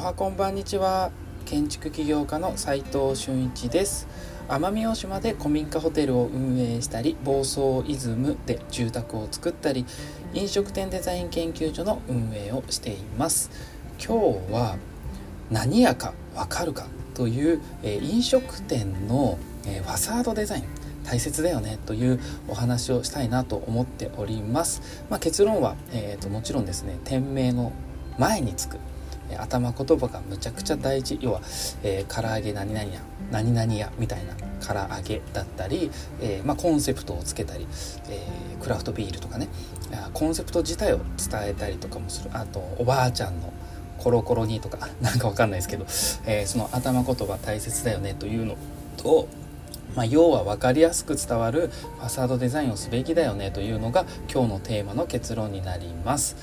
おはこんばんにちは。建築起業家の斉藤俊一です。奄美大島で古民家ホテルを運営したり房総イズムで住宅を作ったり飲食店デザイン研究所の運営をしています。今日は何屋かわかるかという、え飲食店の、えファサードデザイン。大切だよねというお話をしたいなと思っております、まあ、結論は、えーと、もちろんですね店名の前につく頭言葉がむちゃくちゃ大事。要は、えー、唐揚げ何々や何々やみたいな唐揚げだったり、えー、まあ、コンセプトをつけたり、えー、クラフトビールとかね。コンセプト自体を伝えたりとかもする。あとおばあちゃんのコロコロにとか なんかわかんないですけど、えその頭言葉大切だよねというのとまあ、要は分かりやすく伝わるファサードデザインをすべきだよねというのが今日のテーマの結論になります。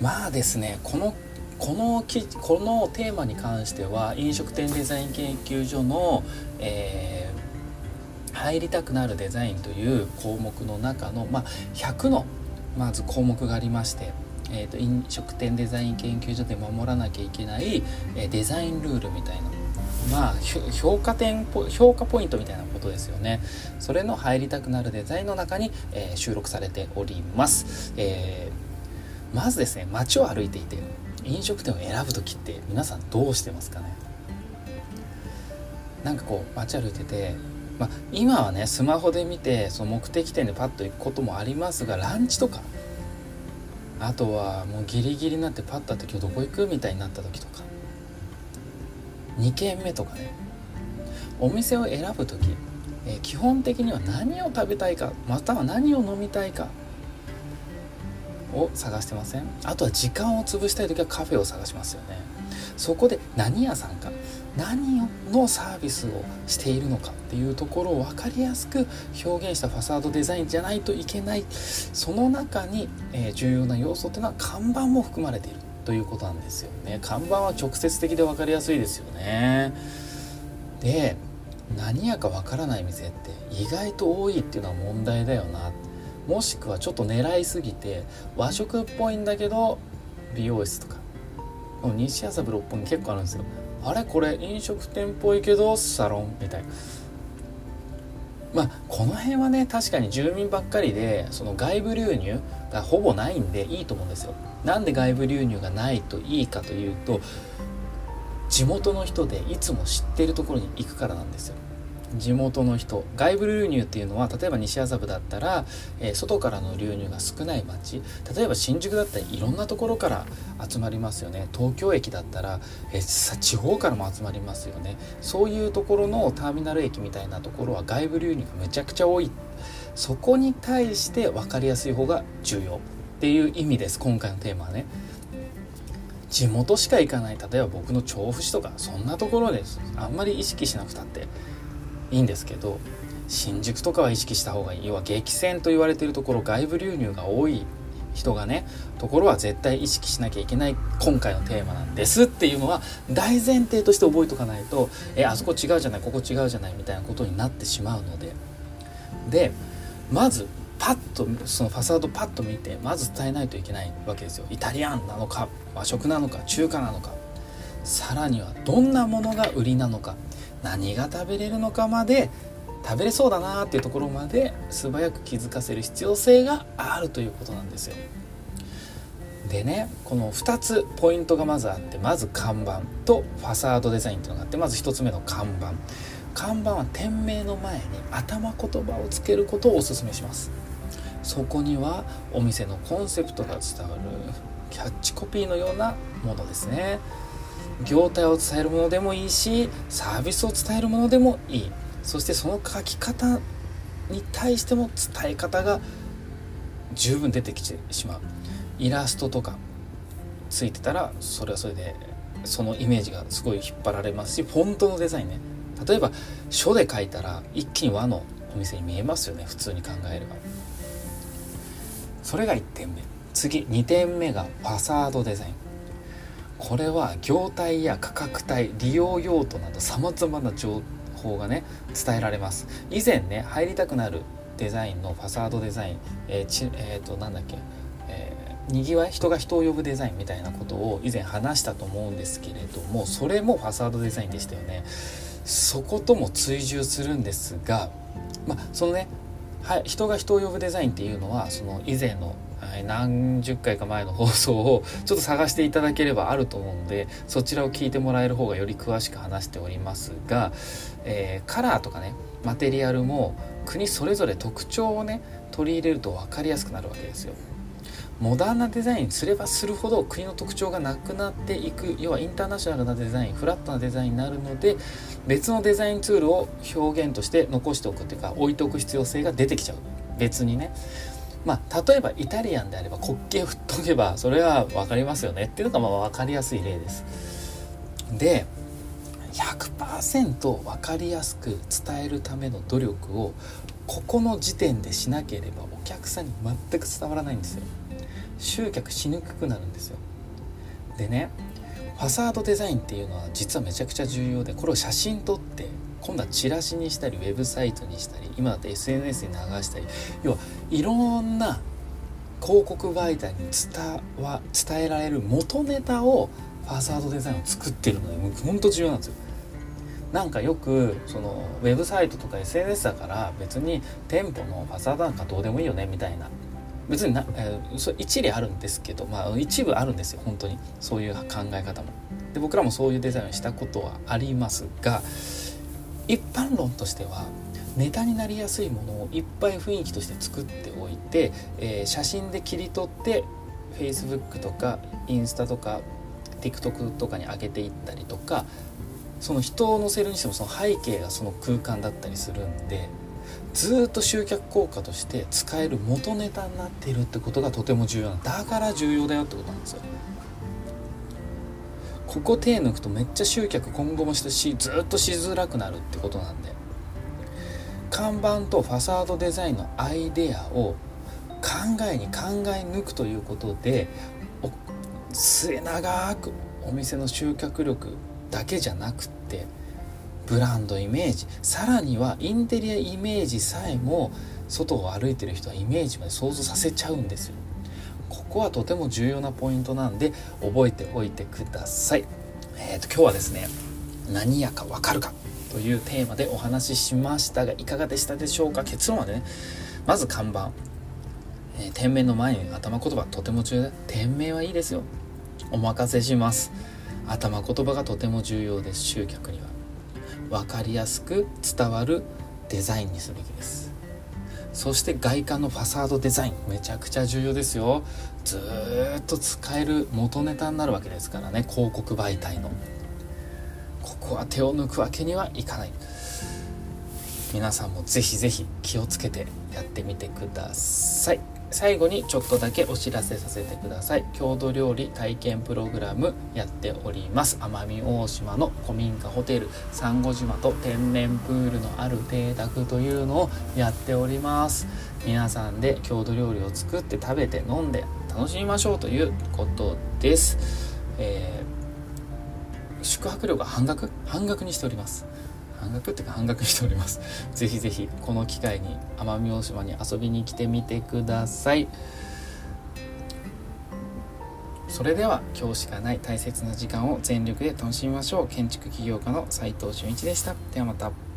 まあですねこのこのきこのテーマに関しては飲食店デザイン研究所の、えー、入りたくなるデザインという項目の中の、まあ、100のまず項目がありましてえーと、と飲食店デザイン研究所で守らなきゃいけない、えー、デザインルールみたいなまあ評価点評価ポイントみたいなことですよね。それの入りたくなるデザインの中に、えー、収録されております、えー、まずですね街を歩いていて飲食店を選ぶ時って皆さんどうしてますかね？なんかこう街歩いててまあ、今はねスマホで見てその目的地でパッと行くこともありますがランチとかあとはもうギリギリになってパッと会って今日どこ行くみたいになった時とか2軒目とかねお店を選ぶ時、えー、基本的には何を食べたいかまたは何を飲みたいかを探してません？あとは時間を潰したい時はカフェを探しますよね。そこで何屋さんか何のサービスをしているのかっていうところを分かりやすく表現したファサードデザインじゃないといけない。その中に、え、重要な要素っていうのは看板も含まれているということなんですよね。看板は直接的で分かりやすいですよね。で何やか分からない店って意外と多いっていうのは問題だよなもしくはちょっと狙いすぎて和食っぽいんだけど美容室とか。西麻布六本木結構あるんですよ。あれこれ飲食店っぽいけどサロンみたいな。まあこの辺はね確かに住民ばっかりでその外部流入がほぼないんでいいと思うんですよ。なんで外部流入がないといいかというと地元の人でいつも知ってるところに行くからなんですよ。地元の人外部流入っていうのは例えば西麻布だったら、えー、外からの流入が少ない街例えば新宿だったらいろんなところから集まりますよね。東京駅だったら、えー、地方からも集まりますよね。そういうところのターミナル駅みたいなところは外部流入がめちゃくちゃ多い。そこに対して分かりやすい方が重要っていう意味です。今回のテーマはね。地元しか行かない例えば僕の調布市とかそんなところです。あんまり意識しなくたって。いいんですけど新宿とかは意識した方がいい。要は激戦と言われているところ外部流入が多い人がねところは絶対意識しなきゃいけない今回のテーマなんですっていうのは大前提として覚えとかないとえあそこ違うじゃないここ違うじゃないみたいなことになってしまうので。でまずパッとそのファサードパッと見てまず伝えないといけないわけですよ。イタリアンなのか和食なのか中華なのか。さらにはどんなものが売りなのか。何が食べれるのかまで食べれそうだなっていうところまで素早く気づかせる必要性があるということなんですよ。でねこの2つポイントがまずあってまず看板とファサードデザインっていうのがあってまず1つ目の看板。看板は店名の前に頭言葉をつけることをおすめします。そこにはお店のコンセプトが伝わるキャッチコピーのようなものですね。業態を伝えるものでもいいしサービスを伝えるものでもいい。そしてその書き方に対しても伝え方が十分出てきてしまう。イラストとかついてたらそれはそれでそのイメージがすごい引っ張られますしフォントのデザインね。例えば書で書いたら一気に和のお店に見えますよね。普通に考えれば。それが1点目。次2点目がファサードデザイン。これは業態や価格帯利用用途などさまざまな情報がね伝えられます。以前ね入りたくなるデザインのファサードデザインえー、ちえー、となんだっけ、えにぎわい人が人を呼ぶデザインみたいなことを以前話したと思うんですけれどもそれもファサードデザインでしたよね。そことも追従するんですがまあそのねはい、人が人を呼ぶデザインっていうのはその以前の何十回か前の放送をちょっと探していただければあると思うのでそちらを聞いてもらえる方がより詳しく話しておりますが、えー、カラーとかねマテリアルも国それぞれ特徴をね取り入れると分かりやすくなるわけですよ。モダンなデザインすればするほど国の特徴がなくなっていく。要はインターナショナルなデザインフラットなデザインになるので別のデザインツールを表現として残しておくっていうか置いておく必要性が出てきちゃう。別にねまあ例えばイタリアンであれば国旗を振っとけばそれは分かりますよねっていうのがまあ分かりやすい例です。で100%分かりやすく伝えるための努力をここの時点でしなければお客さんに全く伝わらないんですよ。集客しにくくなるんですよ。でねファサードデザインっていうのは実はめちゃくちゃ重要でこれを写真撮って今度はチラシにしたりウェブサイトにしたり今だって SNS に流したり要はいろんな広告媒体に伝わ伝えられる元ネタをファサードデザインを作ってるのでもうほんと重要なんですよ。なんかよくそのウェブサイトとか SNS だから別に店舗のファサードなんかどうでもいいよねみたいな。別にな、えー、そ一理あるんですけど、まあ、一部あるんですよ本当に。そういう考え方も。で僕らもそういうデザインをしたことはありますが一般論としてはネタになりやすいものをいっぱい雰囲気として作っておいて、えー、写真で切り取って Facebook とかインスタとか TikTok とかに上げていったりとかその人を乗せるにしてもその背景がその空間だったりするんでずっと集客効果として使える元ネタになっているってことがとても重要なだから重要だよってことなんですよ。ここ手抜くとめっちゃ集客今後もしたしずっとしづらくなるってことなんで。看板とファサードデザインのアイデアを考えに考え抜くということで末永くお店の集客力だけじゃなくってブランドイメージさらにはインテリアイメージさえも外を歩いてる人はイメージまで想像させちゃうんですよ。ここはとても重要なポイントなんで覚えておいてください。えーと、今日はですね何やかわかるかというテーマでお話ししましたがいかがでしたでしょうか？結論はねまず看板、えー、店名の前に頭言葉とても重要だ。店名はいいですよ。お任せします。頭言葉がとても重要です。集客には。分かりやすく伝わるデザインにすべきです。そして外観のファサードデザインめちゃくちゃ重要ですよ。ずっと使える元ネタになるわけですからね広告媒体の。ここは手を抜くわけにはいかない。皆さんもぜひぜひ気をつけてやってみてください。最後にちょっとだけお知らせさせてください。郷土料理体験プログラムやっております。奄美大島の古民家ホテル。サンゴ島と天然プールのある邸宅というのをやっております。皆さんで郷土料理を作って食べて飲んで楽しみましょうということです、えー、宿泊料が半額？半額にしております。半額っていうか半額しております。ぜひぜひこの機会に奄美大島に遊びに来てみてください。それでは今日しかない大切な時間を全力で楽しみましょう。建築起業家の斉藤俊一でした。ではまた。